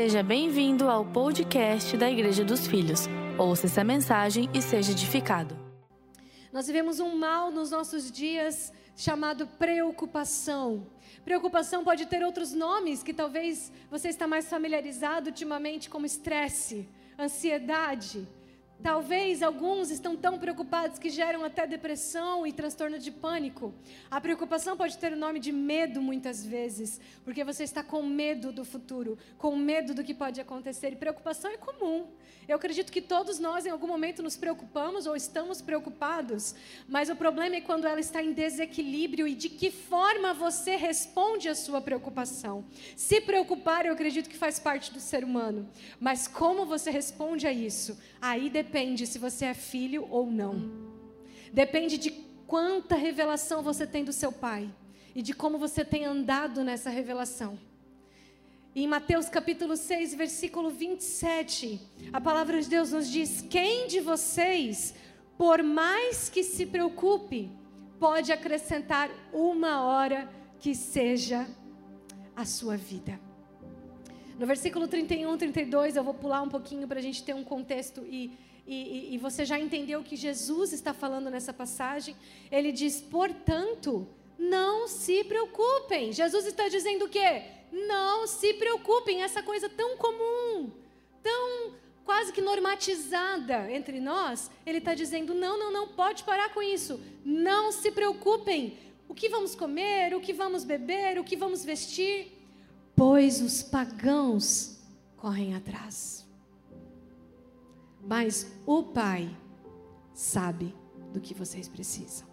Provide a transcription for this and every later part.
Seja bem-vindo ao podcast da Igreja dos Filhos. Ouça essa mensagem e seja edificado. Nós vivemos um mal nos nossos dias chamado preocupação. Preocupação pode ter outros nomes que talvez você está mais familiarizado ultimamente, como estresse, ansiedade, Talvez alguns estão tão preocupados que geram até depressão e transtorno de pânico. A preocupação pode ter o nome de medo muitas vezes, porque você está com medo do futuro, com medo do que pode acontecer. E preocupação é comum. Eu acredito que todos nós em algum momento nos preocupamos ou estamos preocupados, mas o problema é quando ela está em desequilíbrio e de que forma você responde à sua preocupação. Se preocupar, eu acredito que faz parte do ser humano, mas como você responde a isso, aí depende se você é filho ou não. Depende de quanta revelação você tem do seu pai e de como você tem andado nessa revelação. Em Mateus capítulo 6, versículo 27, a palavra de Deus nos diz: Quem de vocês, por mais que se preocupe, pode acrescentar uma hora que seja a sua vida? No versículo 31, 32, eu vou pular um pouquinho para a gente ter um contexto e, e, e você já entendeu o que Jesus está falando nessa passagem. Ele diz: portanto, não se preocupem. Jesus está dizendo o quê? Não se preocupem, essa coisa tão comum, tão quase que normatizada entre nós, ele está dizendo: não, não, não, pode parar com isso, não se preocupem. O que vamos comer, o que vamos beber, o que vamos vestir, pois os pagãos correm atrás. Mas o Pai sabe do que vocês precisam.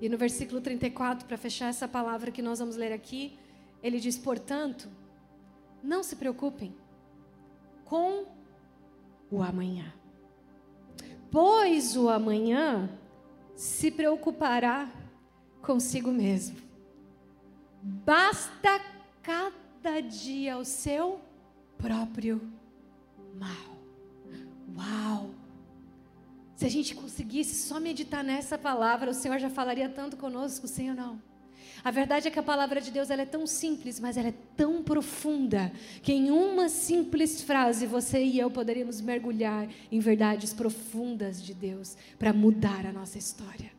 E no versículo 34, para fechar essa palavra que nós vamos ler aqui, ele diz: Portanto, não se preocupem com o amanhã, pois o amanhã se preocupará consigo mesmo. Basta cada dia o seu próprio mal. Uau! Se a gente conseguisse só meditar nessa palavra, o Senhor já falaria tanto conosco, sim ou não? A verdade é que a palavra de Deus ela é tão simples, mas ela é tão profunda, que em uma simples frase você e eu poderíamos mergulhar em verdades profundas de Deus para mudar a nossa história.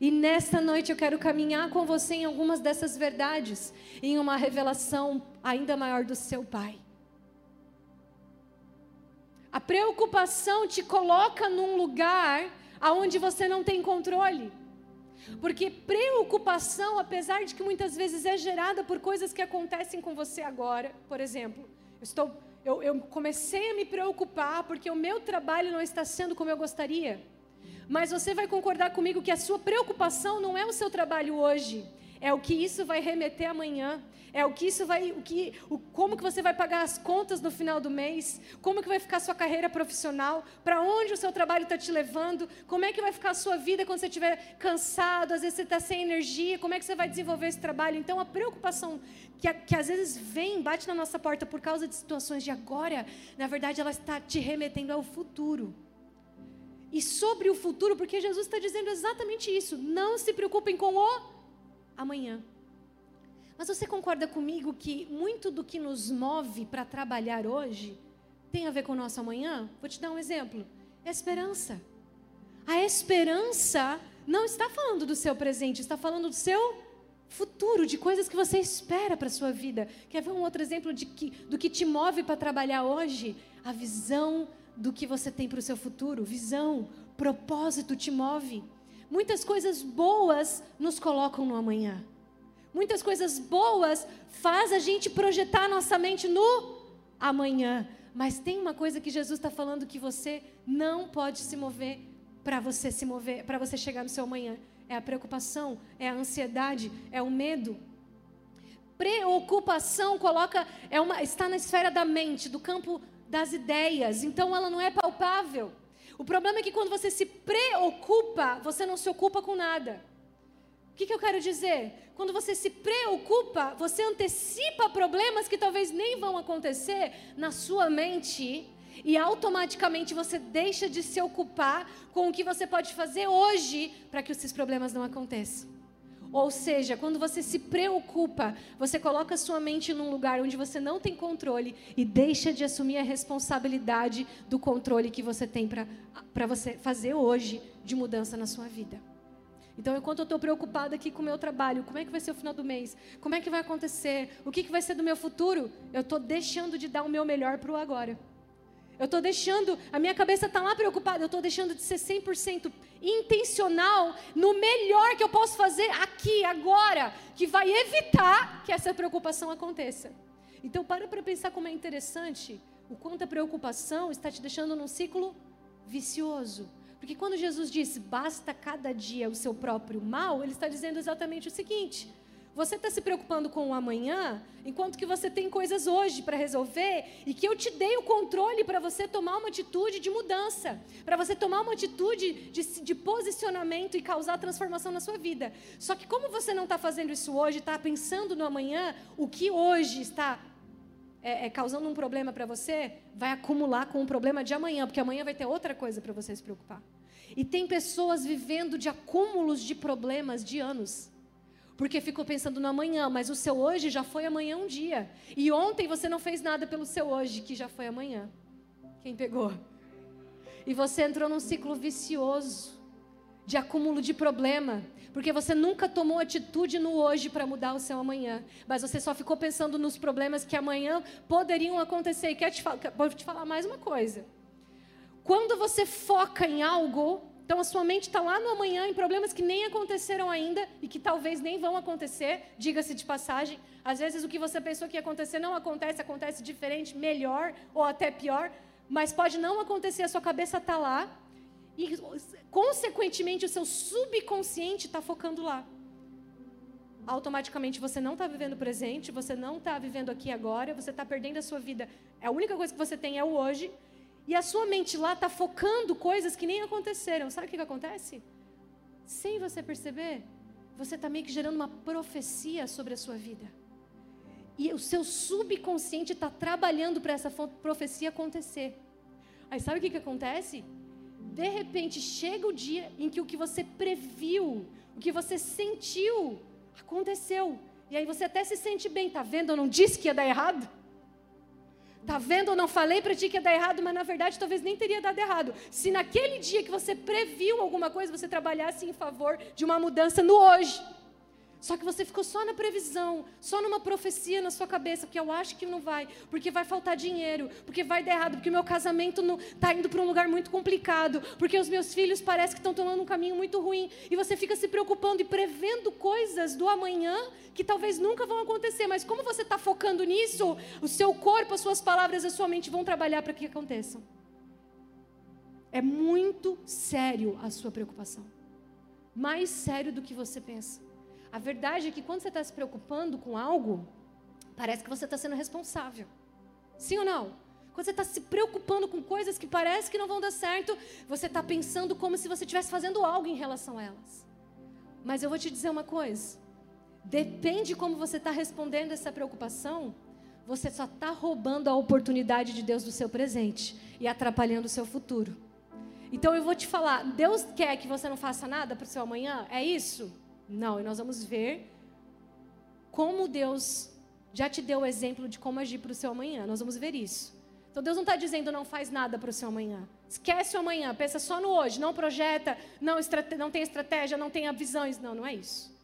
E nesta noite eu quero caminhar com você em algumas dessas verdades, em uma revelação ainda maior do seu Pai. A preocupação te coloca num lugar aonde você não tem controle. Porque preocupação, apesar de que muitas vezes é gerada por coisas que acontecem com você agora, por exemplo, eu, estou, eu, eu comecei a me preocupar porque o meu trabalho não está sendo como eu gostaria. Mas você vai concordar comigo que a sua preocupação não é o seu trabalho hoje, é o que isso vai remeter amanhã, é o que isso vai, o que, o, como que você vai pagar as contas no final do mês, como que vai ficar a sua carreira profissional, para onde o seu trabalho está te levando, como é que vai ficar a sua vida quando você estiver cansado, às vezes você está sem energia, como é que você vai desenvolver esse trabalho? Então a preocupação que, que às vezes vem, bate na nossa porta por causa de situações de agora, na verdade ela está te remetendo ao futuro. E sobre o futuro, porque Jesus está dizendo exatamente isso. Não se preocupem com o amanhã. Mas você concorda comigo que muito do que nos move para trabalhar hoje tem a ver com o nosso amanhã? Vou te dar um exemplo: esperança. A esperança não está falando do seu presente, está falando do seu futuro, de coisas que você espera para a sua vida. Quer ver um outro exemplo de que, do que te move para trabalhar hoje? A visão do que você tem para o seu futuro. Visão, propósito te move. Muitas coisas boas nos colocam no amanhã. Muitas coisas boas faz a gente projetar nossa mente no amanhã. Mas tem uma coisa que Jesus está falando que você não pode se mover para você se mover, para você chegar no seu amanhã. É a preocupação, é a ansiedade, é o medo. Preocupação coloca é uma está na esfera da mente, do campo das ideias. Então ela não é palpável. O problema é que quando você se preocupa, você não se ocupa com nada. O que, que eu quero dizer? Quando você se preocupa, você antecipa problemas que talvez nem vão acontecer na sua mente e automaticamente você deixa de se ocupar com o que você pode fazer hoje para que esses problemas não aconteçam. Ou seja, quando você se preocupa, você coloca sua mente num lugar onde você não tem controle e deixa de assumir a responsabilidade do controle que você tem para você fazer hoje de mudança na sua vida. Então, enquanto eu estou preocupada aqui com o meu trabalho, como é que vai ser o final do mês? Como é que vai acontecer? O que, que vai ser do meu futuro? Eu estou deixando de dar o meu melhor para o agora. Eu estou deixando, a minha cabeça está lá preocupada, eu estou deixando de ser 100% intencional no melhor que eu posso fazer aqui, agora, que vai evitar que essa preocupação aconteça. Então, para para pensar como é interessante o quanto a preocupação está te deixando num ciclo vicioso. Porque quando Jesus disse, basta cada dia o seu próprio mal, ele está dizendo exatamente o seguinte: você está se preocupando com o amanhã, enquanto que você tem coisas hoje para resolver e que eu te dei o controle para você tomar uma atitude de mudança, para você tomar uma atitude de, de, posicionamento e causar transformação na sua vida. Só que como você não está fazendo isso hoje, está pensando no amanhã, o que hoje está é, é, causando um problema para você, vai acumular com o problema de amanhã, porque amanhã vai ter outra coisa para você se preocupar. E tem pessoas vivendo de acúmulos de problemas de anos porque ficou pensando no amanhã, mas o seu hoje já foi amanhã um dia. E ontem você não fez nada pelo seu hoje, que já foi amanhã. Quem pegou? E você entrou num ciclo vicioso de acúmulo de problema, porque você nunca tomou atitude no hoje para mudar o seu amanhã, mas você só ficou pensando nos problemas que amanhã poderiam acontecer. E quero te, vou te falar mais uma coisa. Quando você foca em algo, então a sua mente está lá no amanhã em problemas que nem aconteceram ainda e que talvez nem vão acontecer, diga-se de passagem. Às vezes o que você pensou que ia acontecer não acontece, acontece diferente, melhor ou até pior, mas pode não acontecer, a sua cabeça está lá e consequentemente o seu subconsciente está focando lá. Automaticamente você não está vivendo o presente, você não está vivendo aqui agora, você está perdendo a sua vida. A única coisa que você tem é o hoje e a sua mente lá está focando coisas que nem aconteceram. Sabe o que, que acontece? Sem você perceber, você está meio que gerando uma profecia sobre a sua vida. E o seu subconsciente está trabalhando para essa profecia acontecer. Aí sabe o que, que acontece? De repente chega o dia em que o que você previu, o que você sentiu, aconteceu. E aí você até se sente bem, tá vendo? Eu não disse que ia dar errado. Tá vendo? Eu não falei para ti que ia dar errado, mas na verdade talvez nem teria dado errado. Se naquele dia que você previu alguma coisa, você trabalhasse em favor de uma mudança no hoje. Só que você ficou só na previsão, só numa profecia na sua cabeça, porque eu acho que não vai, porque vai faltar dinheiro, porque vai dar errado, porque o meu casamento está indo para um lugar muito complicado, porque os meus filhos parecem que estão tomando um caminho muito ruim, e você fica se preocupando e prevendo coisas do amanhã que talvez nunca vão acontecer, mas como você está focando nisso, o seu corpo, as suas palavras, a sua mente vão trabalhar para que aconteçam. É muito sério a sua preocupação, mais sério do que você pensa. A verdade é que quando você está se preocupando com algo, parece que você está sendo responsável. Sim ou não? Quando você está se preocupando com coisas que parece que não vão dar certo, você está pensando como se você estivesse fazendo algo em relação a elas. Mas eu vou te dizer uma coisa: depende de como você está respondendo essa preocupação, você só está roubando a oportunidade de Deus do seu presente e atrapalhando o seu futuro. Então eu vou te falar: Deus quer que você não faça nada para o seu amanhã? É isso? Não, e nós vamos ver como Deus já te deu o exemplo de como agir para o seu amanhã. Nós vamos ver isso. Então Deus não está dizendo não faz nada para o seu amanhã. Esquece o amanhã, pensa só no hoje, não projeta, não, não tem estratégia, não tem visões. Não, não é isso.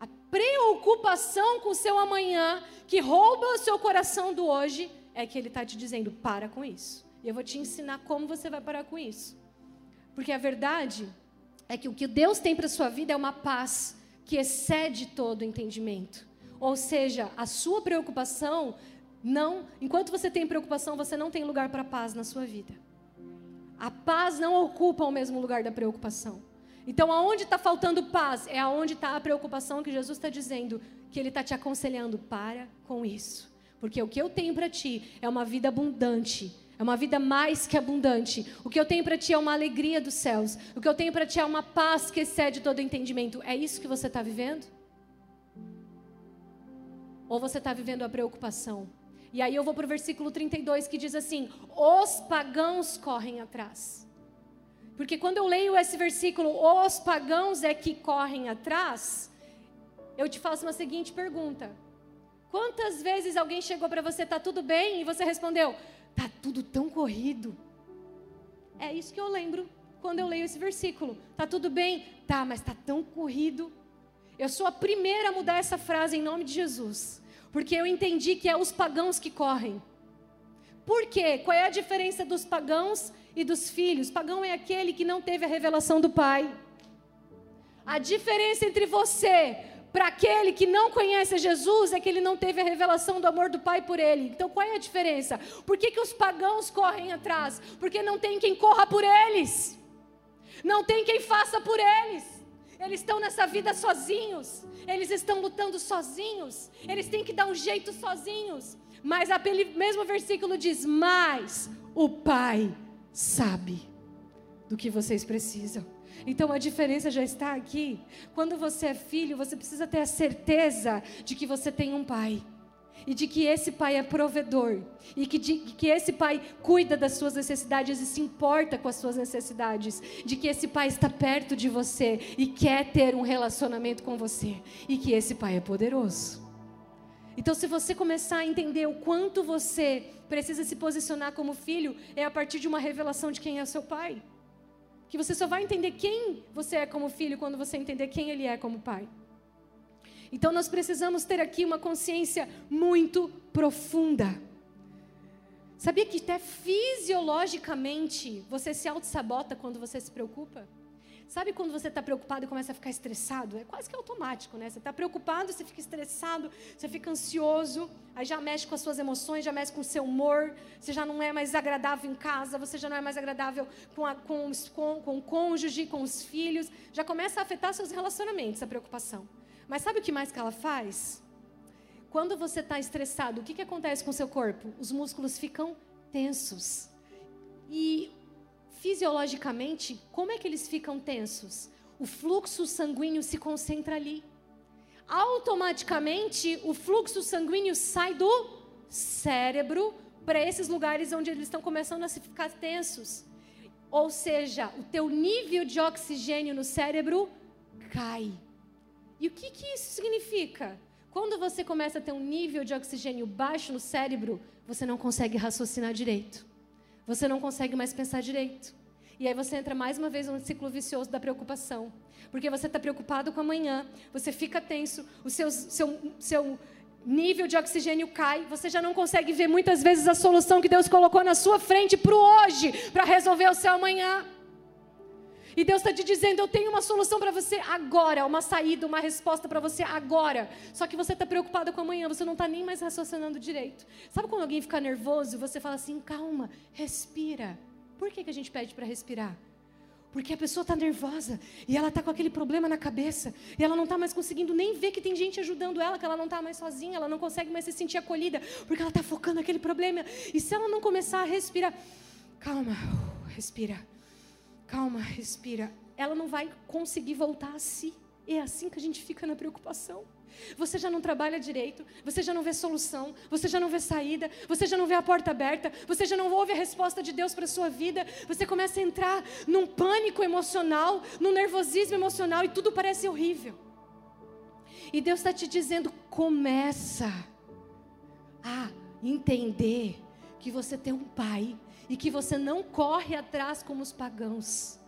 A preocupação com o seu amanhã, que rouba o seu coração do hoje, é que Ele está te dizendo: para com isso. E eu vou te ensinar como você vai parar com isso. Porque a verdade é que o que Deus tem para a sua vida é uma paz que excede todo entendimento. Ou seja, a sua preocupação não, enquanto você tem preocupação, você não tem lugar para paz na sua vida. A paz não ocupa o mesmo lugar da preocupação. Então, aonde está faltando paz? É aonde está a preocupação que Jesus está dizendo, que Ele está te aconselhando. Para com isso. Porque o que eu tenho para ti é uma vida abundante, é uma vida mais que abundante. O que eu tenho para ti é uma alegria dos céus. O que eu tenho para ti é uma paz que excede todo entendimento. É isso que você está vivendo? Ou você está vivendo a preocupação? E aí eu vou para o versículo 32 que diz assim: Os pagãos correm atrás. Porque quando eu leio esse versículo, os pagãos é que correm atrás, eu te faço uma seguinte pergunta: Quantas vezes alguém chegou para você, tá tudo bem? E você respondeu, tá tudo tão corrido. É isso que eu lembro quando eu leio esse versículo. Tá tudo bem? Tá, mas tá tão corrido. Eu sou a primeira a mudar essa frase em nome de Jesus. Porque eu entendi que é os pagãos que correm. Por quê? Qual é a diferença dos pagãos e dos filhos? Pagão é aquele que não teve a revelação do Pai. A diferença entre você para aquele que não conhece Jesus é que ele não teve a revelação do amor do Pai por ele. Então qual é a diferença? Por que, que os pagãos correm atrás? Porque não tem quem corra por eles, não tem quem faça por eles. Eles estão nessa vida sozinhos, eles estão lutando sozinhos, eles têm que dar um jeito sozinhos. Mas aquele mesmo versículo diz: Mas o Pai sabe do que vocês precisam. Então a diferença já está aqui. Quando você é filho, você precisa ter a certeza de que você tem um pai. E de que esse pai é provedor. E que, de, que esse pai cuida das suas necessidades e se importa com as suas necessidades. De que esse pai está perto de você e quer ter um relacionamento com você. E que esse pai é poderoso. Então, se você começar a entender o quanto você precisa se posicionar como filho, é a partir de uma revelação de quem é seu pai que você só vai entender quem você é como filho quando você entender quem ele é como pai. Então nós precisamos ter aqui uma consciência muito profunda. Sabia que até fisiologicamente você se auto-sabota quando você se preocupa? Sabe quando você está preocupado e começa a ficar estressado? É quase que automático, né? Você está preocupado, você fica estressado, você fica ansioso, aí já mexe com as suas emoções, já mexe com o seu humor, você já não é mais agradável em casa, você já não é mais agradável com, a, com, com, com o cônjuge, com os filhos, já começa a afetar seus relacionamentos, a preocupação. Mas sabe o que mais que ela faz? Quando você está estressado, o que, que acontece com o seu corpo? Os músculos ficam tensos. E fisiologicamente, como é que eles ficam tensos? O fluxo sanguíneo se concentra ali. Automaticamente, o fluxo sanguíneo sai do cérebro para esses lugares onde eles estão começando a se ficar tensos. Ou seja, o teu nível de oxigênio no cérebro cai. E o que, que isso significa? Quando você começa a ter um nível de oxigênio baixo no cérebro, você não consegue raciocinar direito. Você não consegue mais pensar direito. E aí você entra mais uma vez num ciclo vicioso da preocupação. Porque você está preocupado com amanhã, você fica tenso, o seu, seu, seu nível de oxigênio cai, você já não consegue ver muitas vezes a solução que Deus colocou na sua frente para o hoje, para resolver o seu amanhã. E Deus está te dizendo: eu tenho uma solução para você agora, uma saída, uma resposta para você agora. Só que você está preocupado com amanhã, você não está nem mais raciocinando direito. Sabe quando alguém fica nervoso e você fala assim: calma, respira. Por que, que a gente pede para respirar? Porque a pessoa está nervosa e ela está com aquele problema na cabeça e ela não está mais conseguindo nem ver que tem gente ajudando ela, que ela não está mais sozinha, ela não consegue mais se sentir acolhida, porque ela está focando naquele problema. E se ela não começar a respirar, calma, respira calma, respira. Ela não vai conseguir voltar a si. É assim que a gente fica na preocupação. Você já não trabalha direito, você já não vê solução, você já não vê saída, você já não vê a porta aberta, você já não ouve a resposta de Deus para a sua vida, você começa a entrar num pânico emocional, num nervosismo emocional e tudo parece horrível. E Deus está te dizendo: começa a entender que você tem um pai e que você não corre atrás como os pagãos.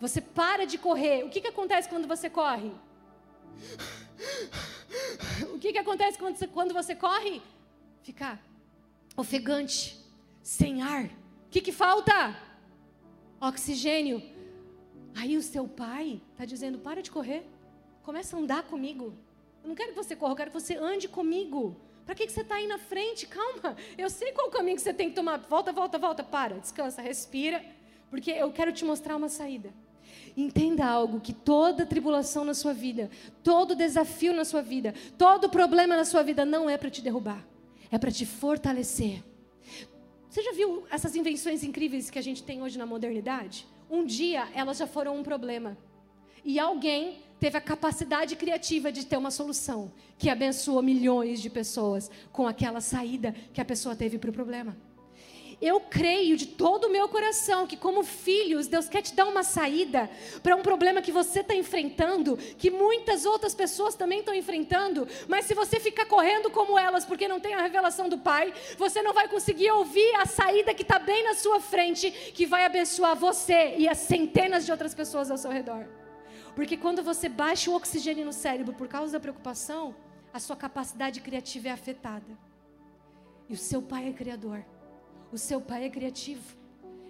Você para de correr. O que, que acontece quando você corre? O que, que acontece quando você, quando você corre? Fica ofegante, sem ar. O que, que falta? Oxigênio. Aí o seu pai está dizendo: para de correr, começa a andar comigo. Eu não quero que você corra, eu quero que você ande comigo. Para que, que você está aí na frente? Calma, eu sei qual caminho que você tem que tomar. Volta, volta, volta, para, descansa, respira, porque eu quero te mostrar uma saída. Entenda algo: que toda tribulação na sua vida, todo desafio na sua vida, todo problema na sua vida não é para te derrubar, é para te fortalecer. Você já viu essas invenções incríveis que a gente tem hoje na modernidade? Um dia elas já foram um problema. E alguém teve a capacidade criativa de ter uma solução que abençoou milhões de pessoas com aquela saída que a pessoa teve para o problema. eu creio de todo o meu coração que, como filhos, Deus quer te dar uma saída para um problema que você está enfrentando, que muitas outras pessoas também estão enfrentando, mas se você ficar correndo como elas porque não tem a revelação do Pai, você não vai conseguir ouvir a saída que está bem na sua frente, que vai abençoar você e as centenas de outras pessoas ao seu redor. Porque quando você baixa o oxigênio no cérebro por causa da preocupação, a sua capacidade criativa é afetada. E o seu pai é criador. O seu pai é criativo.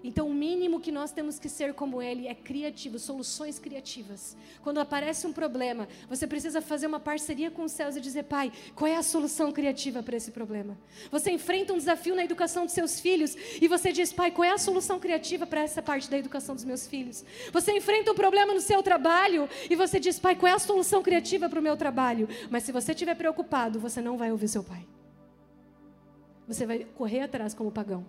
Então, o mínimo que nós temos que ser como ele é criativo, soluções criativas. Quando aparece um problema, você precisa fazer uma parceria com os céus e dizer: Pai, qual é a solução criativa para esse problema? Você enfrenta um desafio na educação dos seus filhos e você diz: Pai, qual é a solução criativa para essa parte da educação dos meus filhos? Você enfrenta um problema no seu trabalho e você diz: Pai, qual é a solução criativa para o meu trabalho? Mas se você estiver preocupado, você não vai ouvir seu pai você vai correr atrás como pagão,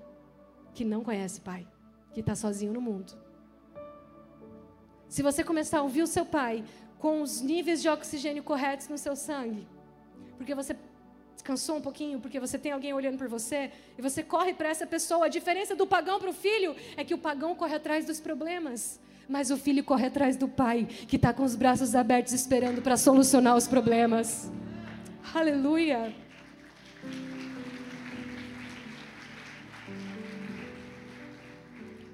que não conhece pai, que está sozinho no mundo. Se você começar a ouvir o seu pai com os níveis de oxigênio corretos no seu sangue, porque você descansou um pouquinho, porque você tem alguém olhando por você, e você corre para essa pessoa. A diferença do pagão para o filho é que o pagão corre atrás dos problemas, mas o filho corre atrás do pai, que está com os braços abertos esperando para solucionar os problemas. Aleluia!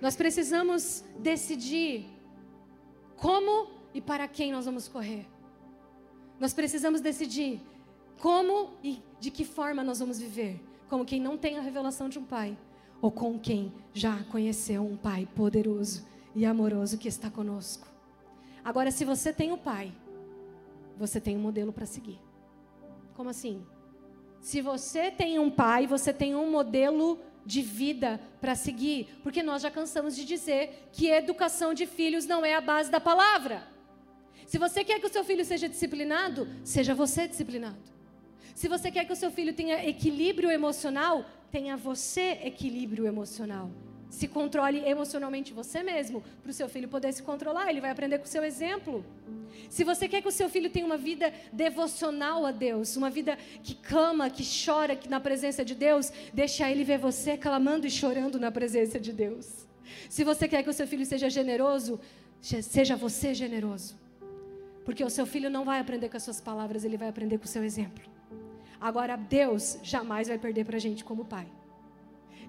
Nós precisamos decidir como e para quem nós vamos correr. Nós precisamos decidir como e de que forma nós vamos viver. Como quem não tem a revelação de um pai, ou com quem já conheceu um pai poderoso e amoroso que está conosco. Agora, se você tem o um pai, você tem um modelo para seguir. Como assim? Se você tem um pai, você tem um modelo de vida para seguir, porque nós já cansamos de dizer que educação de filhos não é a base da palavra. Se você quer que o seu filho seja disciplinado, seja você disciplinado. Se você quer que o seu filho tenha equilíbrio emocional, tenha você equilíbrio emocional. Se controle emocionalmente você mesmo, para o seu filho poder se controlar. Ele vai aprender com o seu exemplo. Se você quer que o seu filho tenha uma vida devocional a Deus, uma vida que clama, que chora que na presença de Deus, deixa ele ver você clamando e chorando na presença de Deus. Se você quer que o seu filho seja generoso, seja você generoso. Porque o seu filho não vai aprender com as suas palavras, ele vai aprender com o seu exemplo. Agora, Deus jamais vai perder para a gente como pai.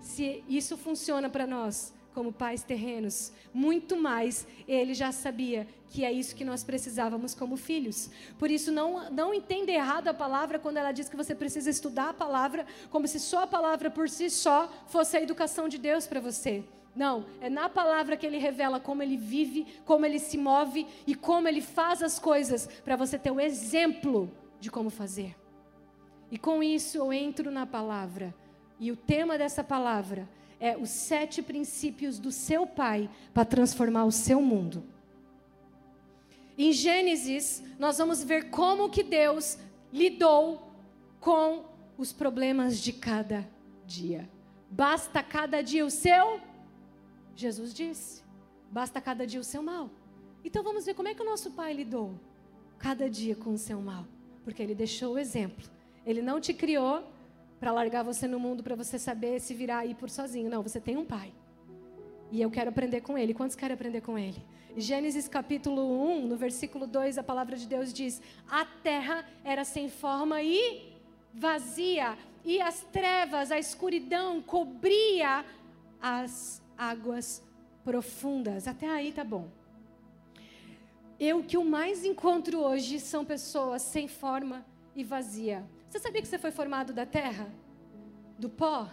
Se isso funciona para nós, como pais terrenos, muito mais ele já sabia que é isso que nós precisávamos como filhos. Por isso, não, não entenda errado a palavra quando ela diz que você precisa estudar a palavra, como se só a palavra por si só fosse a educação de Deus para você. Não, é na palavra que ele revela como ele vive, como ele se move e como ele faz as coisas, para você ter o exemplo de como fazer. E com isso eu entro na palavra e o tema dessa palavra é os sete princípios do seu pai para transformar o seu mundo. Em Gênesis, nós vamos ver como que Deus lidou com os problemas de cada dia. Basta cada dia o seu, Jesus disse, basta cada dia o seu mal. Então vamos ver como é que o nosso pai lidou cada dia com o seu mal, porque ele deixou o exemplo. Ele não te criou para largar você no mundo para você saber se virar aí por sozinho. Não, você tem um pai. E eu quero aprender com ele. Quantos querem aprender com ele? Gênesis capítulo 1, no versículo 2, a palavra de Deus diz: A terra era sem forma e vazia, e as trevas, a escuridão cobria as águas profundas. Até aí tá bom. Eu que o mais encontro hoje são pessoas sem forma e vazia. Você sabia que você foi formado da terra? Do pó?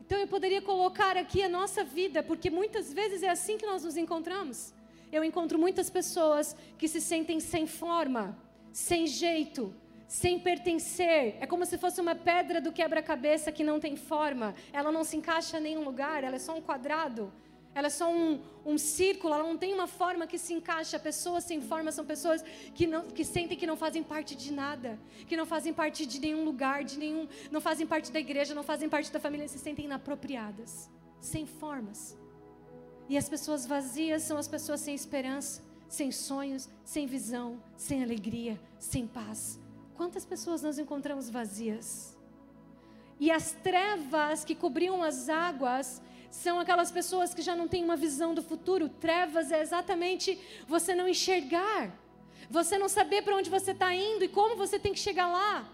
Então eu poderia colocar aqui a nossa vida, porque muitas vezes é assim que nós nos encontramos. Eu encontro muitas pessoas que se sentem sem forma, sem jeito, sem pertencer. É como se fosse uma pedra do quebra-cabeça que não tem forma. Ela não se encaixa em nenhum lugar, ela é só um quadrado. Ela é só um, um círculo, ela não tem uma forma que se encaixa. Pessoas sem forma são pessoas que, não, que sentem que não fazem parte de nada, que não fazem parte de nenhum lugar, de nenhum, não fazem parte da igreja, não fazem parte da família, se sentem inapropriadas, sem formas. E as pessoas vazias são as pessoas sem esperança, sem sonhos, sem visão, sem alegria, sem paz. Quantas pessoas nós encontramos vazias? E as trevas que cobriam as águas são aquelas pessoas que já não têm uma visão do futuro. Trevas é exatamente você não enxergar, você não saber para onde você está indo e como você tem que chegar lá.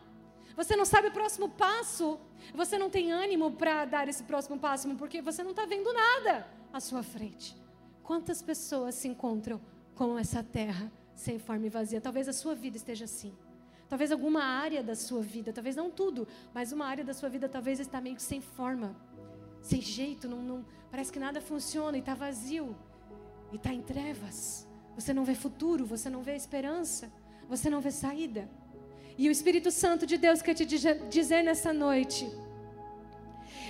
Você não sabe o próximo passo, você não tem ânimo para dar esse próximo passo, porque você não está vendo nada à sua frente. Quantas pessoas se encontram com essa terra sem forma e vazia? Talvez a sua vida esteja assim. Talvez alguma área da sua vida, talvez não tudo, mas uma área da sua vida talvez está meio que sem forma sem jeito, não, não parece que nada funciona e está vazio. E está em trevas. Você não vê futuro, você não vê esperança, você não vê saída. E o Espírito Santo de Deus quer te dizer nessa noite: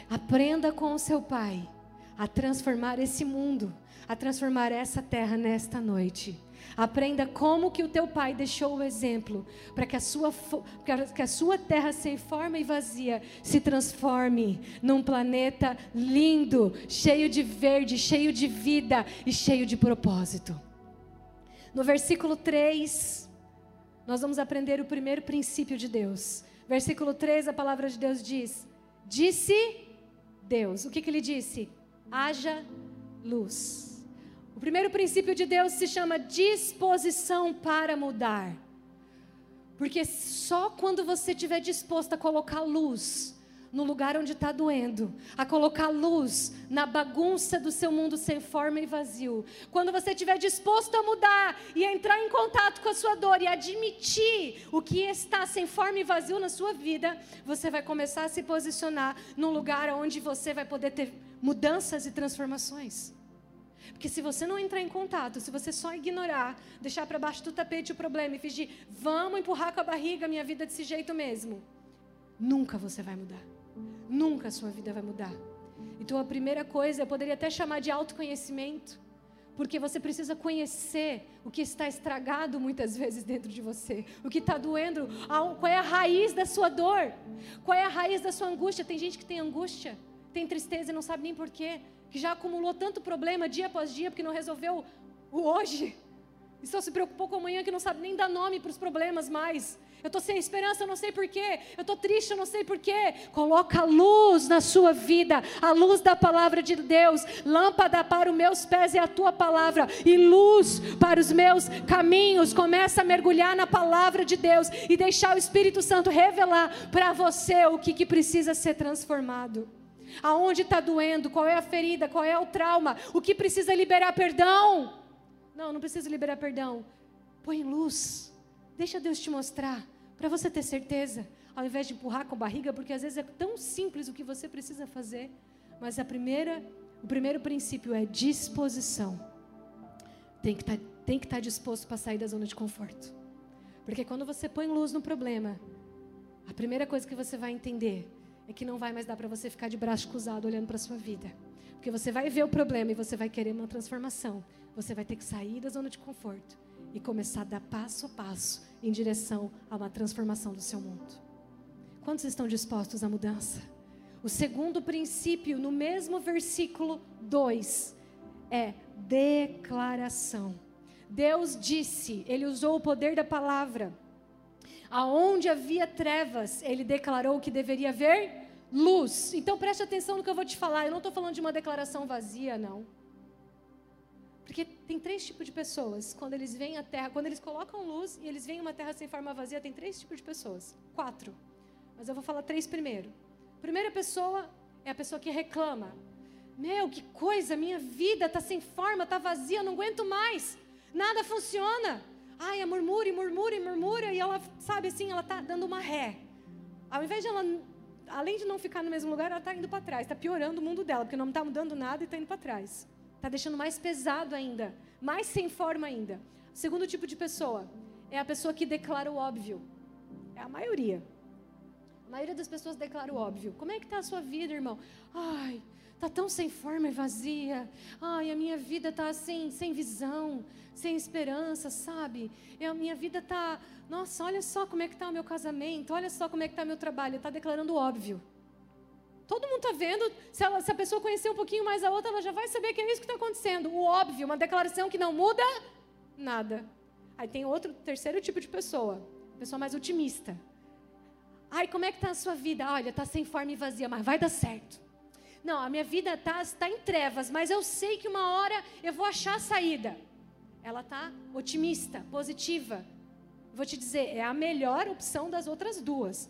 aprenda com o seu Pai a transformar esse mundo, a transformar essa terra nesta noite. Aprenda como que o teu pai deixou o exemplo para que a sua que a sua terra sem forma e vazia se transforme num planeta lindo, cheio de verde, cheio de vida e cheio de propósito. No versículo 3, nós vamos aprender o primeiro princípio de Deus. Versículo 3, a palavra de Deus diz: Disse Deus. O que, que ele disse? Haja luz. O primeiro princípio de Deus se chama disposição para mudar. Porque só quando você estiver disposto a colocar luz no lugar onde está doendo, a colocar luz na bagunça do seu mundo sem forma e vazio, quando você estiver disposto a mudar e a entrar em contato com a sua dor e admitir o que está sem forma e vazio na sua vida, você vai começar a se posicionar num lugar onde você vai poder ter mudanças e transformações. Porque se você não entrar em contato, se você só ignorar, deixar para baixo do tapete o problema e fingir, vamos empurrar com a barriga a minha vida desse jeito mesmo, nunca você vai mudar. Nunca a sua vida vai mudar. Então a primeira coisa, eu poderia até chamar de autoconhecimento, porque você precisa conhecer o que está estragado muitas vezes dentro de você, o que está doendo, qual é a raiz da sua dor, qual é a raiz da sua angústia. Tem gente que tem angústia, tem tristeza e não sabe nem porquê que já acumulou tanto problema dia após dia porque não resolveu o hoje. E só se preocupou com amanhã que não sabe nem dar nome para os problemas mais. Eu estou sem esperança, eu não sei porquê. Eu estou triste, eu não sei porquê. Coloca a luz na sua vida, a luz da palavra de Deus. Lâmpada para os meus pés é a tua palavra, e luz para os meus caminhos. Começa a mergulhar na palavra de Deus e deixar o Espírito Santo revelar para você o que, que precisa ser transformado aonde está doendo, qual é a ferida, qual é o trauma, o que precisa liberar perdão. Não, não precisa liberar perdão. Põe luz, deixa Deus te mostrar, para você ter certeza, ao invés de empurrar com a barriga, porque às vezes é tão simples o que você precisa fazer. Mas a primeira, o primeiro princípio é disposição. Tem que tá, estar tá disposto para sair da zona de conforto. Porque quando você põe luz no problema, a primeira coisa que você vai entender é que não vai mais dar para você ficar de braço cruzado olhando para sua vida. Porque você vai ver o problema e você vai querer uma transformação. Você vai ter que sair da zona de conforto e começar a dar passo a passo em direção a uma transformação do seu mundo. Quantos estão dispostos à mudança? O segundo princípio, no mesmo versículo 2, é declaração. Deus disse, ele usou o poder da palavra Aonde havia trevas, ele declarou que deveria haver luz. Então preste atenção no que eu vou te falar. Eu não estou falando de uma declaração vazia, não. Porque tem três tipos de pessoas. Quando eles vêm à terra, quando eles colocam luz e eles veem uma terra sem forma vazia, tem três tipos de pessoas. Quatro. Mas eu vou falar três primeiro. Primeira pessoa é a pessoa que reclama. Meu, que coisa, minha vida está sem forma, está vazia, eu não aguento mais. Nada funciona. Ai, murmura e murmura e murmura, e ela, sabe assim, ela está dando uma ré. Ao invés de ela, além de não ficar no mesmo lugar, ela está indo para trás, está piorando o mundo dela, porque não está mudando nada e está indo para trás. Está deixando mais pesado ainda, mais sem forma ainda. O segundo tipo de pessoa é a pessoa que declara o óbvio. É a maioria. A maioria das pessoas declara o óbvio. Como é que está a sua vida, irmão? Ai, está tão sem forma e vazia. Ai, a minha vida está assim, sem visão sem esperança, sabe? E a minha vida está, nossa, olha só como é que está o meu casamento, olha só como é que está o meu trabalho. Está declarando óbvio. Todo mundo está vendo. Se, ela, se, a pessoa conhecer um pouquinho mais a outra, ela já vai saber que é isso que está acontecendo. O óbvio, uma declaração que não muda nada. Aí tem outro, terceiro tipo de pessoa, pessoa mais otimista. Ai, como é que está a sua vida? Olha, está sem forma e vazia, mas vai dar certo. Não, a minha vida está tá em trevas, mas eu sei que uma hora eu vou achar a saída. Ela está otimista, positiva. Vou te dizer, é a melhor opção das outras duas.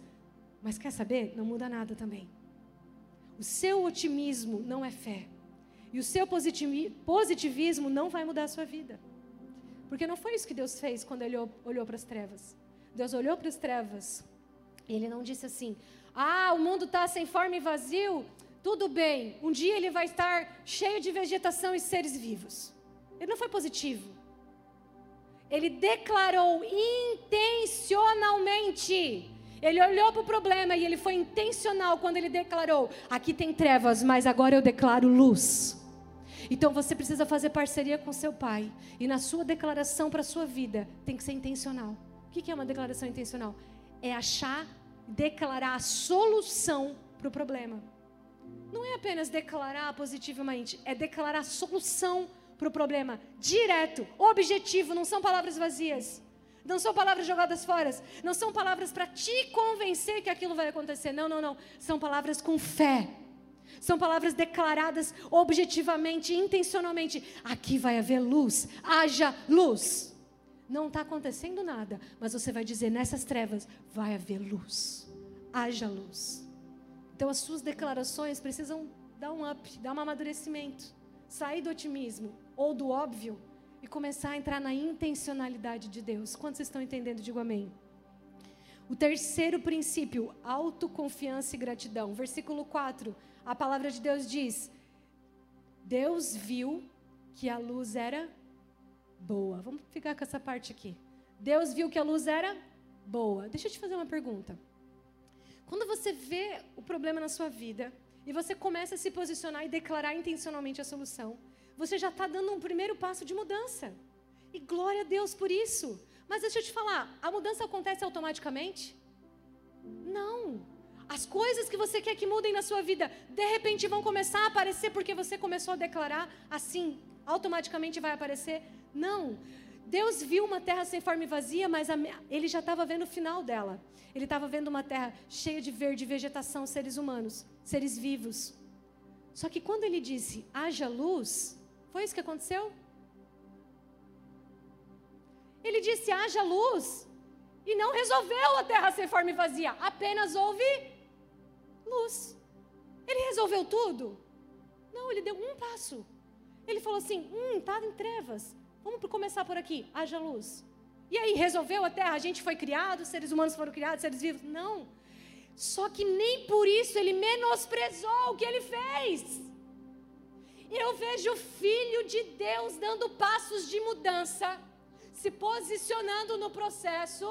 Mas quer saber? Não muda nada também. O seu otimismo não é fé. E o seu positivismo não vai mudar a sua vida. Porque não foi isso que Deus fez quando Ele olhou para as trevas. Deus olhou para as trevas e Ele não disse assim: Ah, o mundo está sem forma e vazio, tudo bem, um dia ele vai estar cheio de vegetação e seres vivos. Ele não foi positivo. Ele declarou intencionalmente. Ele olhou para o problema e ele foi intencional quando ele declarou: aqui tem trevas, mas agora eu declaro luz. Então você precisa fazer parceria com seu pai. E na sua declaração para a sua vida, tem que ser intencional. O que é uma declaração intencional? É achar, declarar a solução para o problema. Não é apenas declarar positivamente, é declarar solução para o problema. Direto, objetivo, não são palavras vazias. Não são palavras jogadas fora. Não são palavras para te convencer que aquilo vai acontecer. Não, não, não. São palavras com fé. São palavras declaradas objetivamente, intencionalmente. Aqui vai haver luz. Haja luz. Não está acontecendo nada, mas você vai dizer: nessas trevas vai haver luz. Haja luz. Então as suas declarações precisam dar um up, dar um amadurecimento. Sair do otimismo ou do óbvio e começar a entrar na intencionalidade de Deus. Quantos estão entendendo? Digo amém. O terceiro princípio, autoconfiança e gratidão. Versículo 4, a palavra de Deus diz: Deus viu que a luz era boa. Vamos ficar com essa parte aqui. Deus viu que a luz era boa. Deixa eu te fazer uma pergunta. Quando você vê o problema na sua vida e você começa a se posicionar e declarar intencionalmente a solução, você já está dando um primeiro passo de mudança. E glória a Deus por isso. Mas deixa eu te falar, a mudança acontece automaticamente? Não. As coisas que você quer que mudem na sua vida, de repente vão começar a aparecer porque você começou a declarar assim, automaticamente vai aparecer? Não. Deus viu uma terra sem forma e vazia, mas a, ele já estava vendo o final dela. Ele estava vendo uma terra cheia de verde, vegetação, seres humanos, seres vivos. Só que quando ele disse haja luz, foi isso que aconteceu? Ele disse: haja luz. E não resolveu a terra ser forma e vazia. Apenas houve luz. Ele resolveu tudo? Não, ele deu um passo. Ele falou assim: hum, está em trevas. Vamos começar por aqui. Haja luz. E aí, resolveu a terra? A gente foi criado, seres humanos foram criados, seres vivos? Não. Só que nem por isso ele menosprezou o que ele fez. Eu vejo o Filho de Deus dando passos de mudança, se posicionando no processo,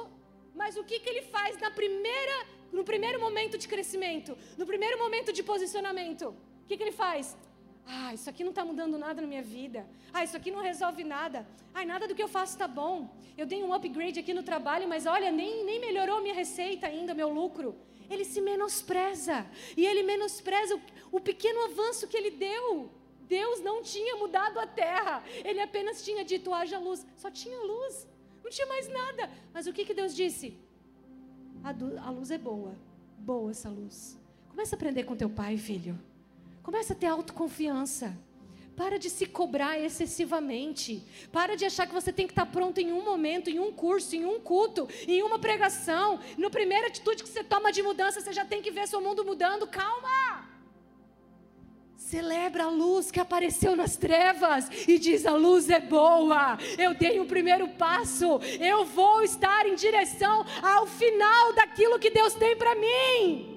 mas o que, que ele faz na primeira, no primeiro momento de crescimento, no primeiro momento de posicionamento? O que, que ele faz? Isso aqui não está mudando nada na minha vida. Ah, isso aqui não resolve nada. Ah, nada do que eu faço está bom. Eu dei um upgrade aqui no trabalho, mas olha, nem, nem melhorou minha receita ainda, meu lucro. Ele se menospreza. E ele menospreza o, o pequeno avanço que ele deu. Deus não tinha mudado a terra, ele apenas tinha dito: haja luz. Só tinha luz, não tinha mais nada. Mas o que, que Deus disse? A, a luz é boa, boa essa luz. Começa a aprender com teu pai, filho. Começa a ter autoconfiança. Para de se cobrar excessivamente. Para de achar que você tem que estar pronto em um momento, em um curso, em um culto, em uma pregação. No primeira atitude que você toma de mudança, você já tem que ver seu mundo mudando. Calma! Celebra a luz que apareceu nas trevas e diz: a luz é boa. Eu dei o um primeiro passo. Eu vou estar em direção ao final daquilo que Deus tem para mim.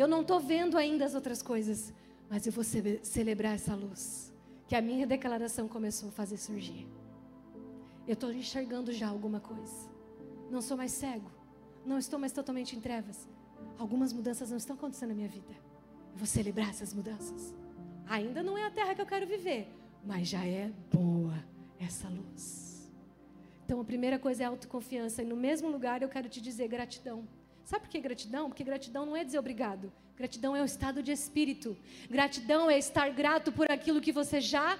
Eu não estou vendo ainda as outras coisas, mas eu vou ce celebrar essa luz que a minha declaração começou a fazer surgir. Eu estou enxergando já alguma coisa. Não sou mais cego. Não estou mais totalmente em trevas. Algumas mudanças não estão acontecendo na minha vida. Eu vou celebrar essas mudanças. Ainda não é a terra que eu quero viver, mas já é boa essa luz. Então a primeira coisa é autoconfiança. E no mesmo lugar eu quero te dizer gratidão. Sabe por que gratidão? Porque gratidão não é dizer obrigado. Gratidão é o estado de espírito. Gratidão é estar grato por aquilo que você já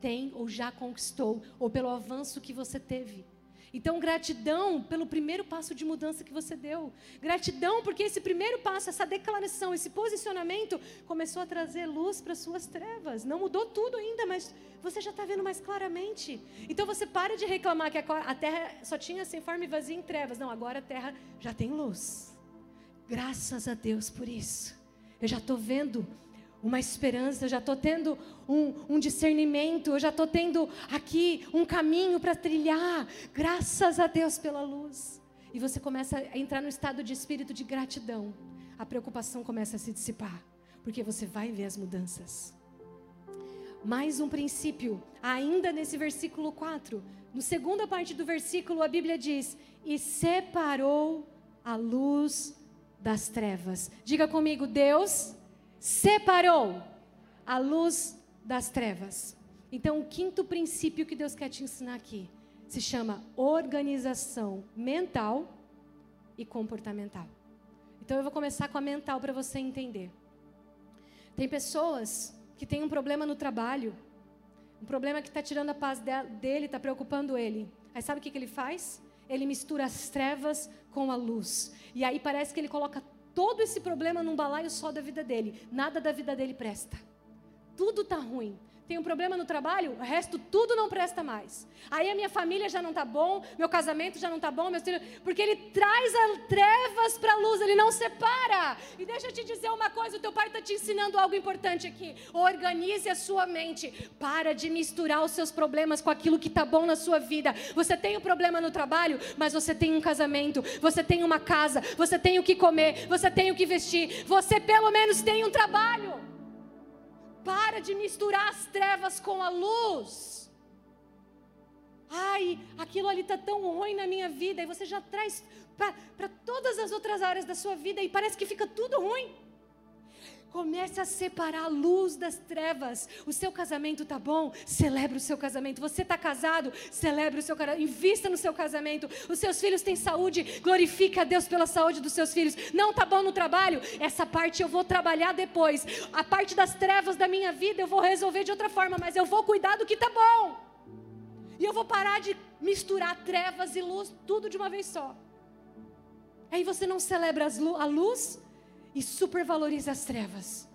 tem ou já conquistou, ou pelo avanço que você teve. Então, gratidão pelo primeiro passo de mudança que você deu. Gratidão porque esse primeiro passo, essa declaração, esse posicionamento começou a trazer luz para suas trevas. Não mudou tudo ainda, mas você já está vendo mais claramente. Então, você para de reclamar que a terra só tinha sem forma e vazia em trevas. Não, agora a terra já tem luz. Graças a Deus por isso. Eu já estou vendo uma esperança, eu já estou tendo um, um, discernimento, eu já estou tendo aqui um caminho para trilhar, graças a Deus pela luz. E você começa a entrar no estado de espírito de gratidão, a preocupação começa a se dissipar, porque você vai ver as mudanças. Mais um princípio, ainda nesse versículo 4, no segunda parte do versículo, a Bíblia diz: E separou a luz das trevas. Diga comigo, Deus separou a luz das trevas. Então, o quinto princípio que Deus quer te ensinar aqui se chama organização mental e comportamental. Então, eu vou começar com a mental para você entender. Tem pessoas que têm um problema no trabalho, um problema que está tirando a paz dele, está preocupando ele. Aí sabe o que, que ele faz? Ele mistura as trevas com a luz. E aí parece que ele coloca todo esse problema num balaio só da vida dele. Nada da vida dele presta. Tudo está ruim tem um problema no trabalho, o resto tudo não presta mais. Aí a minha família já não está bom, meu casamento já não está bom, meus filhos, porque ele traz as trevas para a luz, ele não separa. E deixa eu te dizer uma coisa, o teu pai está te ensinando algo importante aqui. Organize a sua mente, para de misturar os seus problemas com aquilo que está bom na sua vida. Você tem um problema no trabalho, mas você tem um casamento, você tem uma casa, você tem o que comer, você tem o que vestir, você pelo menos tem um trabalho. Para de misturar as trevas com a luz. Ai, aquilo ali está tão ruim na minha vida. E você já traz para todas as outras áreas da sua vida e parece que fica tudo ruim. Comece a separar a luz das trevas. O seu casamento tá bom? Celebre o seu casamento. Você está casado? Celebre o seu casamento. Invista no seu casamento. Os seus filhos têm saúde? Glorifique a Deus pela saúde dos seus filhos. Não tá bom no trabalho? Essa parte eu vou trabalhar depois. A parte das trevas da minha vida eu vou resolver de outra forma, mas eu vou cuidar do que tá bom. E eu vou parar de misturar trevas e luz tudo de uma vez só. Aí você não celebra a luz e supervaloriza as trevas.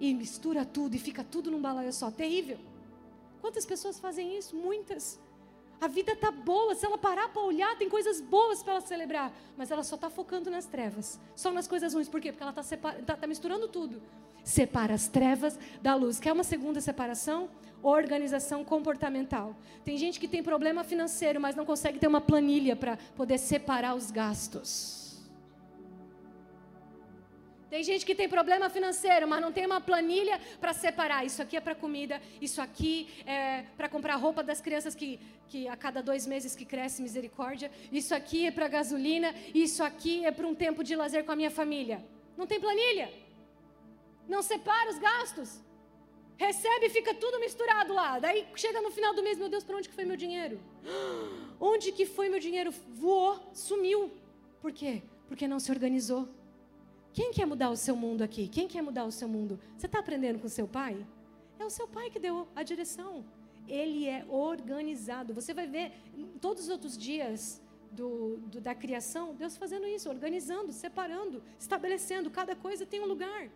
E mistura tudo e fica tudo num balaio só. Terrível. Quantas pessoas fazem isso? Muitas. A vida tá boa, se ela parar para olhar, tem coisas boas para ela celebrar, mas ela só está focando nas trevas, só nas coisas ruins. Por quê? Porque ela está tá, tá misturando tudo. Separa as trevas da luz. Quer uma segunda separação? Organização comportamental. Tem gente que tem problema financeiro, mas não consegue ter uma planilha para poder separar os gastos. Tem gente que tem problema financeiro, mas não tem uma planilha para separar. Isso aqui é para comida, isso aqui é para comprar roupa das crianças que, que a cada dois meses que cresce, misericórdia. Isso aqui é para gasolina, isso aqui é para um tempo de lazer com a minha família. Não tem planilha. Não separa os gastos. Recebe e fica tudo misturado lá. Daí chega no final do mês, meu Deus, para onde que foi meu dinheiro? Onde que foi meu dinheiro? Voou, sumiu. Por quê? Porque não se organizou. Quem quer mudar o seu mundo aqui? Quem quer mudar o seu mundo? Você está aprendendo com seu pai? É o seu pai que deu a direção. Ele é organizado. Você vai ver todos os outros dias do, do, da criação, Deus fazendo isso, organizando, separando, estabelecendo. Cada coisa tem um lugar.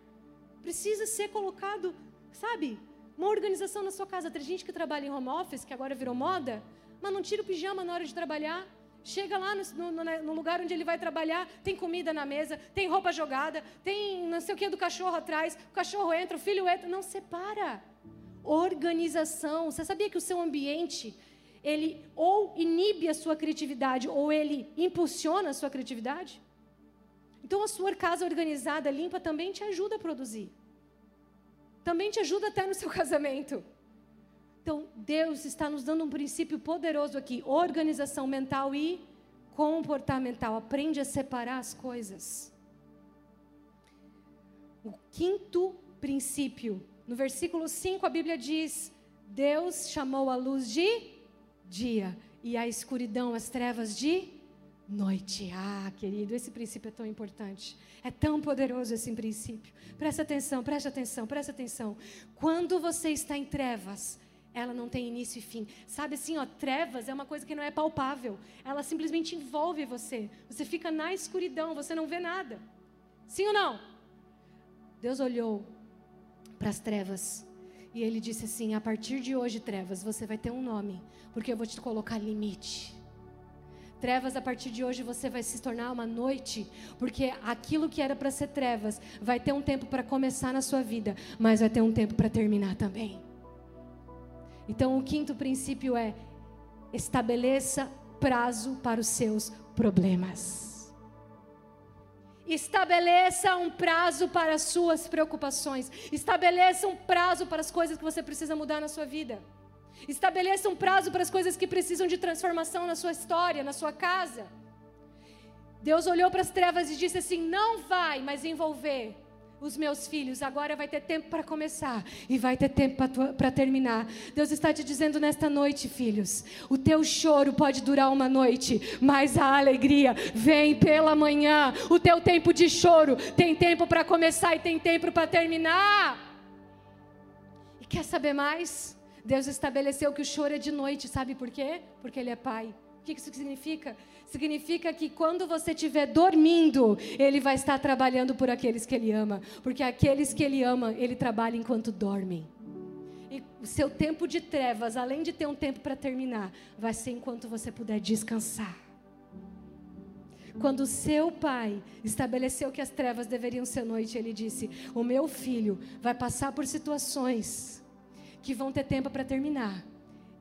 Precisa ser colocado, sabe? Uma organização na sua casa. Tem gente que trabalha em home office, que agora virou moda, mas não tira o pijama na hora de trabalhar Chega lá no, no, no, lugar onde ele vai trabalhar, tem comida na mesa, tem roupa jogada, tem não sei o que do cachorro atrás, o cachorro entra, o filho entra. Não separa. Organização. Você sabia que o seu ambiente, ele ou inibe a sua criatividade, ou ele impulsiona a sua criatividade? Então a sua casa organizada, limpa, também te ajuda a produzir. Também te ajuda até no seu casamento. Então, Deus está nos dando um princípio poderoso aqui: organização mental e comportamental. Aprende a separar as coisas. O quinto princípio, no versículo 5, a Bíblia diz: Deus chamou a luz de dia e a escuridão, as trevas de noite. Ah, querido, esse princípio é tão importante. É tão poderoso esse princípio. Presta atenção, preste atenção, presta atenção. Quando você está em trevas, ela não tem início e fim. Sabe assim, ó, trevas é uma coisa que não é palpável. Ela simplesmente envolve você. Você fica na escuridão, você não vê nada. Sim ou não? Deus olhou para as trevas e ele disse assim: "A partir de hoje, trevas, você vai ter um nome, porque eu vou te colocar limite." Trevas, a partir de hoje você vai se tornar uma noite, porque aquilo que era para ser trevas vai ter um tempo para começar na sua vida, mas vai ter um tempo para terminar também. Então, o quinto princípio é: estabeleça prazo para os seus problemas. Estabeleça um prazo para as suas preocupações. Estabeleça um prazo para as coisas que você precisa mudar na sua vida. Estabeleça um prazo para as coisas que precisam de transformação na sua história, na sua casa. Deus olhou para as trevas e disse assim: Não vai mais envolver os meus filhos. Agora vai ter tempo para começar e vai ter tempo para terminar. Deus está te dizendo nesta noite, filhos: o teu choro pode durar uma noite, mas a alegria vem pela manhã. O teu tempo de choro tem tempo para começar e tem tempo para terminar. E quer saber mais? Deus estabeleceu que o choro é de noite, sabe por quê? Porque Ele é Pai. O que isso significa? Significa que quando você estiver dormindo, Ele vai estar trabalhando por aqueles que Ele ama. Porque aqueles que Ele ama, Ele trabalha enquanto dormem. E o seu tempo de trevas, além de ter um tempo para terminar, vai ser enquanto você puder descansar. Quando o seu pai estabeleceu que as trevas deveriam ser noite, ele disse: O meu filho vai passar por situações que vão ter tempo para terminar.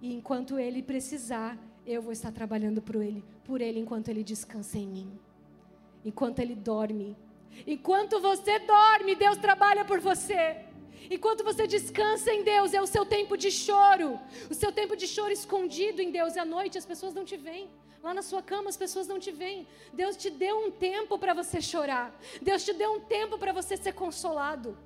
E enquanto ele precisar, eu vou estar trabalhando por ele, por ele enquanto ele descansa em mim. Enquanto ele dorme. Enquanto você dorme, Deus trabalha por você. Enquanto você descansa em Deus, é o seu tempo de choro. O seu tempo de choro escondido em Deus. À noite as pessoas não te veem. Lá na sua cama as pessoas não te veem. Deus te deu um tempo para você chorar. Deus te deu um tempo para você ser consolado.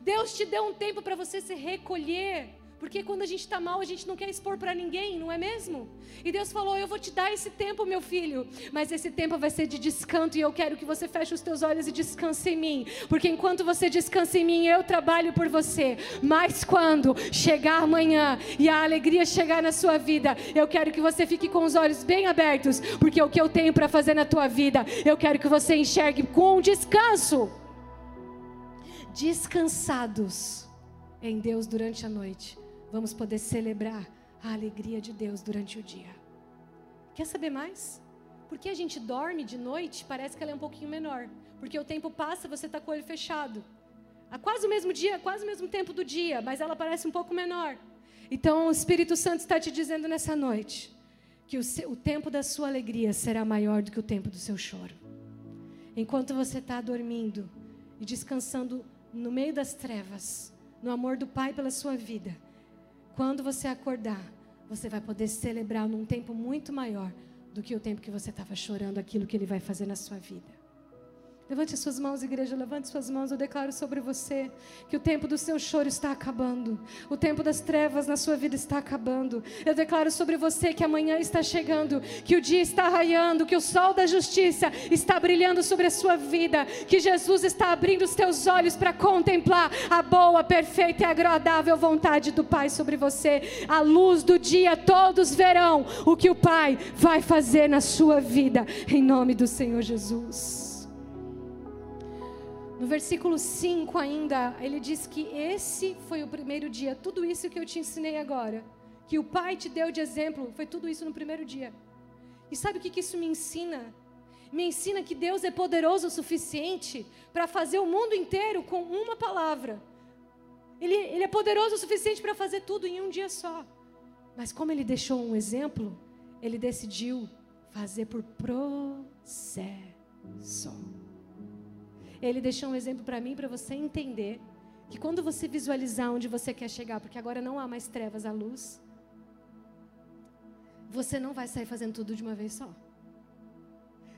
Deus te deu um tempo para você se recolher porque quando a gente está mal, a gente não quer expor para ninguém, não é mesmo? E Deus falou: Eu vou te dar esse tempo, meu filho, mas esse tempo vai ser de descanso e eu quero que você feche os teus olhos e descanse em mim, porque enquanto você descansa em mim, eu trabalho por você. Mas quando chegar amanhã e a alegria chegar na sua vida, eu quero que você fique com os olhos bem abertos, porque o que eu tenho para fazer na tua vida, eu quero que você enxergue com descanso. Descansados em Deus durante a noite vamos poder celebrar a alegria de Deus durante o dia. Quer saber mais? Porque a gente dorme de noite, parece que ela é um pouquinho menor. Porque o tempo passa, você está com o olho fechado. Há quase o mesmo dia, quase o mesmo tempo do dia, mas ela parece um pouco menor. Então o Espírito Santo está te dizendo nessa noite que o, seu, o tempo da sua alegria será maior do que o tempo do seu choro. Enquanto você está dormindo e descansando no meio das trevas, no amor do Pai pela sua vida, quando você acordar, você vai poder celebrar num tempo muito maior do que o tempo que você estava chorando aquilo que Ele vai fazer na sua vida. Levante suas mãos, igreja, levante suas mãos. Eu declaro sobre você que o tempo do seu choro está acabando. O tempo das trevas na sua vida está acabando. Eu declaro sobre você que amanhã está chegando, que o dia está raiando, que o sol da justiça está brilhando sobre a sua vida, que Jesus está abrindo os teus olhos para contemplar a boa, perfeita e agradável vontade do Pai sobre você. A luz do dia todos verão o que o Pai vai fazer na sua vida, em nome do Senhor Jesus. No versículo 5 ainda, ele diz que esse foi o primeiro dia, tudo isso que eu te ensinei agora, que o Pai te deu de exemplo, foi tudo isso no primeiro dia. E sabe o que, que isso me ensina? Me ensina que Deus é poderoso o suficiente para fazer o mundo inteiro com uma palavra. Ele, ele é poderoso o suficiente para fazer tudo em um dia só. Mas como ele deixou um exemplo, ele decidiu fazer por processo. Ele deixou um exemplo para mim, para você entender que quando você visualizar onde você quer chegar, porque agora não há mais trevas à luz, você não vai sair fazendo tudo de uma vez só.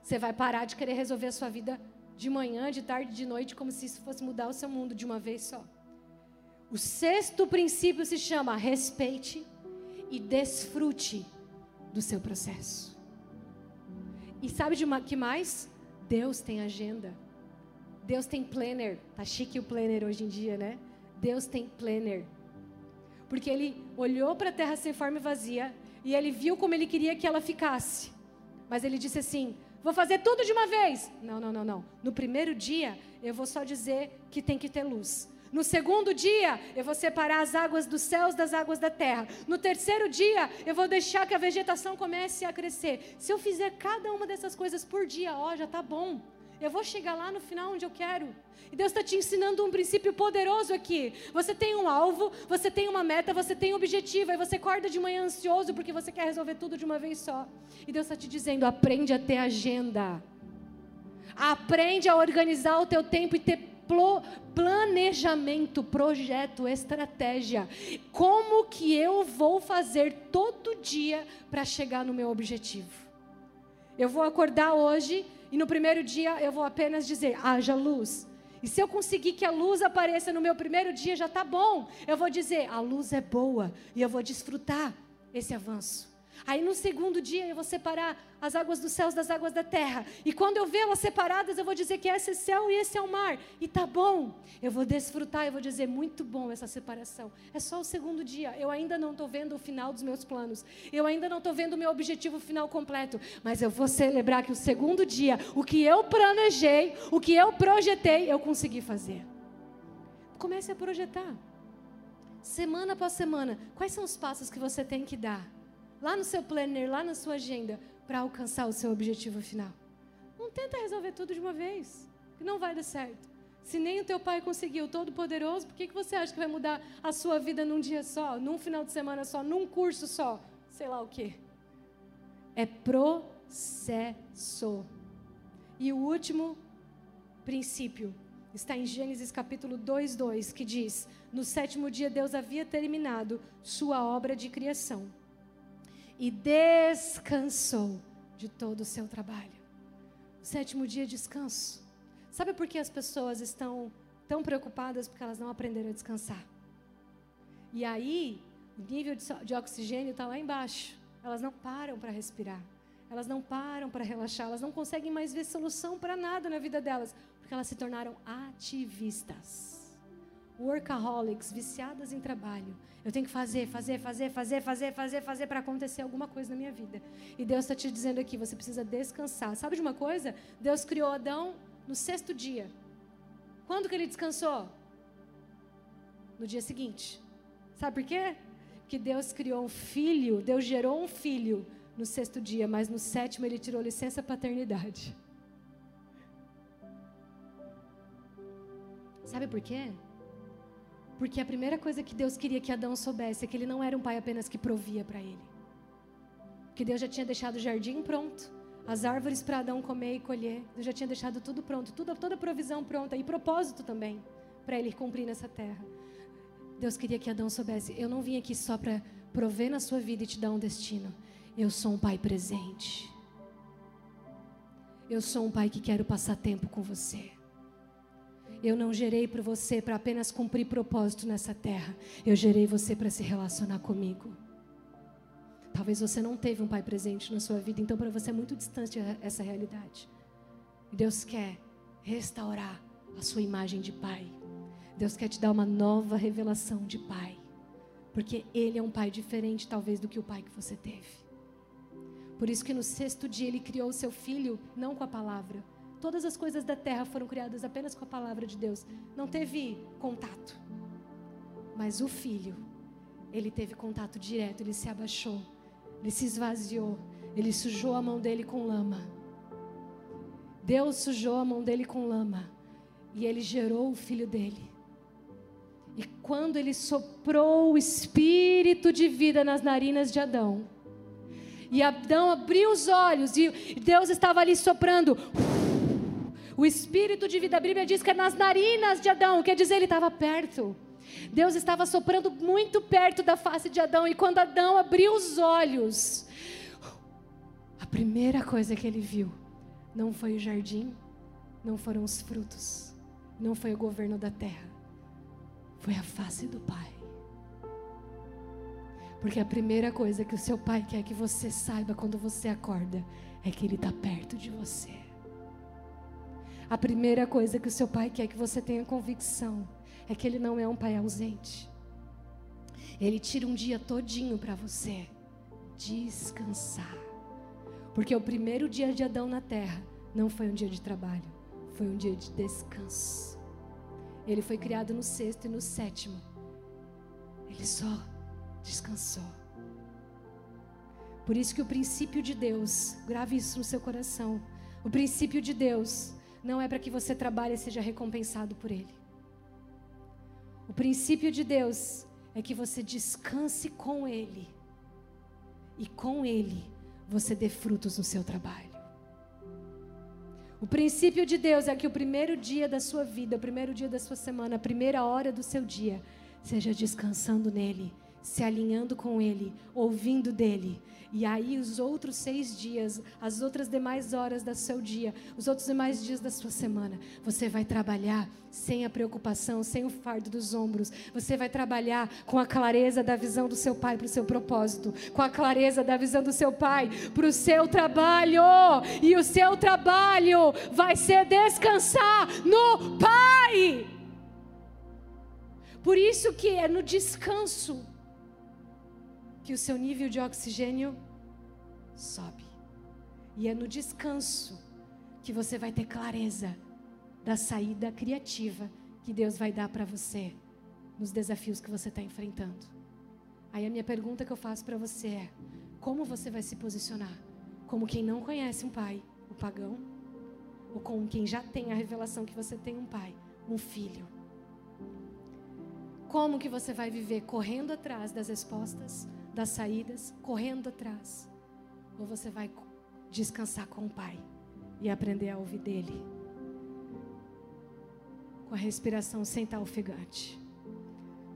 Você vai parar de querer resolver a sua vida de manhã, de tarde, de noite, como se isso fosse mudar o seu mundo de uma vez só. O sexto princípio se chama respeite e desfrute do seu processo. E sabe de que mais? Deus tem agenda. Deus tem planner. Tá chique o planner hoje em dia, né? Deus tem planner. Porque ele olhou para a terra sem forma e vazia e ele viu como ele queria que ela ficasse. Mas ele disse assim: Vou fazer tudo de uma vez. Não, não, não, não. No primeiro dia, eu vou só dizer que tem que ter luz. No segundo dia, eu vou separar as águas dos céus das águas da terra. No terceiro dia, eu vou deixar que a vegetação comece a crescer. Se eu fizer cada uma dessas coisas por dia, ó, já está bom. Eu vou chegar lá no final onde eu quero. E Deus está te ensinando um princípio poderoso aqui. Você tem um alvo, você tem uma meta, você tem um objetivo. Aí você acorda de manhã ansioso porque você quer resolver tudo de uma vez só. E Deus está te dizendo: aprende a ter agenda. Aprende a organizar o teu tempo e ter planejamento, projeto, estratégia. Como que eu vou fazer todo dia para chegar no meu objetivo? Eu vou acordar hoje e no primeiro dia eu vou apenas dizer: haja luz. E se eu conseguir que a luz apareça no meu primeiro dia, já está bom. Eu vou dizer: a luz é boa e eu vou desfrutar esse avanço. Aí no segundo dia eu vou separar as águas dos céus das águas da terra. E quando eu ver elas separadas, eu vou dizer que esse é céu e esse é o mar. E tá bom. Eu vou desfrutar e vou dizer muito bom essa separação. É só o segundo dia. Eu ainda não estou vendo o final dos meus planos. Eu ainda não estou vendo o meu objetivo final completo. Mas eu vou celebrar que o segundo dia, o que eu planejei, o que eu projetei, eu consegui fazer. Comece a projetar. Semana após semana, quais são os passos que você tem que dar? Lá no seu planner, lá na sua agenda, para alcançar o seu objetivo final. Não tenta resolver tudo de uma vez, que não vai dar certo. Se nem o teu pai conseguiu, todo poderoso, por que, que você acha que vai mudar a sua vida num dia só, num final de semana só, num curso só? Sei lá o quê. É processo. E o último princípio está em Gênesis capítulo 2, 2, que diz: No sétimo dia Deus havia terminado sua obra de criação e descansou de todo o seu trabalho. O sétimo dia descanso. Sabe por que as pessoas estão tão preocupadas porque elas não aprenderam a descansar? E aí, o nível de oxigênio está lá embaixo. Elas não param para respirar. Elas não param para relaxar. Elas não conseguem mais ver solução para nada na vida delas. Porque elas se tornaram ativistas workaholics, viciadas em trabalho. Eu tenho que fazer, fazer, fazer, fazer, fazer, fazer, fazer para acontecer alguma coisa na minha vida. E Deus está te dizendo aqui, você precisa descansar. Sabe de uma coisa? Deus criou Adão no sexto dia. Quando que ele descansou? No dia seguinte. Sabe por quê? Porque Deus criou um filho, Deus gerou um filho no sexto dia, mas no sétimo ele tirou licença paternidade. Sabe por quê? Porque a primeira coisa que Deus queria que Adão soubesse é que ele não era um pai apenas que provia para ele. Que Deus já tinha deixado o jardim pronto, as árvores para Adão comer e colher. Deus já tinha deixado tudo pronto, tudo, toda a provisão pronta e propósito também para ele cumprir nessa terra. Deus queria que Adão soubesse: eu não vim aqui só para prover na sua vida e te dar um destino. Eu sou um pai presente. Eu sou um pai que quero passar tempo com você. Eu não gerei para você para apenas cumprir propósito nessa terra. Eu gerei você para se relacionar comigo. Talvez você não teve um pai presente na sua vida, então para você é muito distante essa realidade. Deus quer restaurar a sua imagem de pai. Deus quer te dar uma nova revelação de pai. Porque ele é um pai diferente, talvez, do que o pai que você teve. Por isso que no sexto dia ele criou o seu filho, não com a palavra, Todas as coisas da terra foram criadas apenas com a palavra de Deus. Não teve contato. Mas o filho, ele teve contato direto, ele se abaixou, ele se esvaziou, ele sujou a mão dele com lama. Deus sujou a mão dele com lama e ele gerou o filho dele. E quando ele soprou o espírito de vida nas narinas de Adão, e Adão abriu os olhos e Deus estava ali soprando o espírito de vida, a Bíblia diz que é nas narinas de Adão, quer dizer, ele estava perto. Deus estava soprando muito perto da face de Adão, e quando Adão abriu os olhos, a primeira coisa que ele viu não foi o jardim, não foram os frutos, não foi o governo da terra, foi a face do Pai. Porque a primeira coisa que o seu pai quer que você saiba quando você acorda é que ele está perto de você. A primeira coisa que o seu pai quer que você tenha convicção é que ele não é um pai ausente. Ele tira um dia todinho para você descansar. Porque o primeiro dia de Adão na terra não foi um dia de trabalho, foi um dia de descanso. Ele foi criado no sexto e no sétimo. Ele só descansou. Por isso que o princípio de Deus, grave isso no seu coração. O princípio de Deus não é para que você trabalhe e seja recompensado por ele. O princípio de Deus é que você descanse com ele. E com ele você dê frutos no seu trabalho. O princípio de Deus é que o primeiro dia da sua vida, o primeiro dia da sua semana, a primeira hora do seu dia, seja descansando nele, se alinhando com ele, ouvindo dele, e aí, os outros seis dias, as outras demais horas do seu dia, os outros demais dias da sua semana, você vai trabalhar sem a preocupação, sem o fardo dos ombros. Você vai trabalhar com a clareza da visão do seu pai para o seu propósito, com a clareza da visão do seu pai para o seu trabalho. E o seu trabalho vai ser descansar no Pai. Por isso que é no descanso que o seu nível de oxigênio sobe. E é no descanso que você vai ter clareza da saída criativa que Deus vai dar para você nos desafios que você está enfrentando. Aí a minha pergunta que eu faço para você é: como você vai se posicionar? Como quem não conhece um pai, o pagão? Ou como quem já tem a revelação que você tem um pai, um filho? Como que você vai viver correndo atrás das respostas? Das saídas, correndo atrás. Ou você vai descansar com o Pai e aprender a ouvir dele. Com a respiração sem estar ofegante.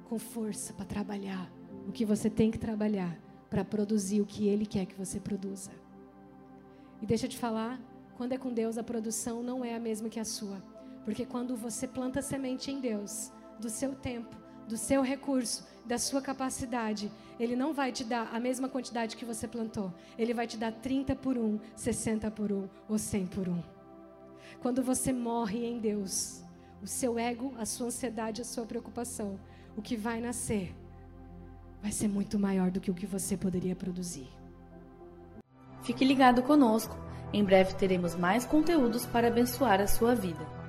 Com força para trabalhar o que você tem que trabalhar para produzir o que ele quer que você produza. E deixa eu te falar, quando é com Deus, a produção não é a mesma que a sua. Porque quando você planta semente em Deus, do seu tempo, do seu recurso, da sua capacidade, Ele não vai te dar a mesma quantidade que você plantou. Ele vai te dar 30 por 1, 60 por 1 ou 100 por 1. Quando você morre em Deus, o seu ego, a sua ansiedade, a sua preocupação, o que vai nascer vai ser muito maior do que o que você poderia produzir. Fique ligado conosco. Em breve teremos mais conteúdos para abençoar a sua vida.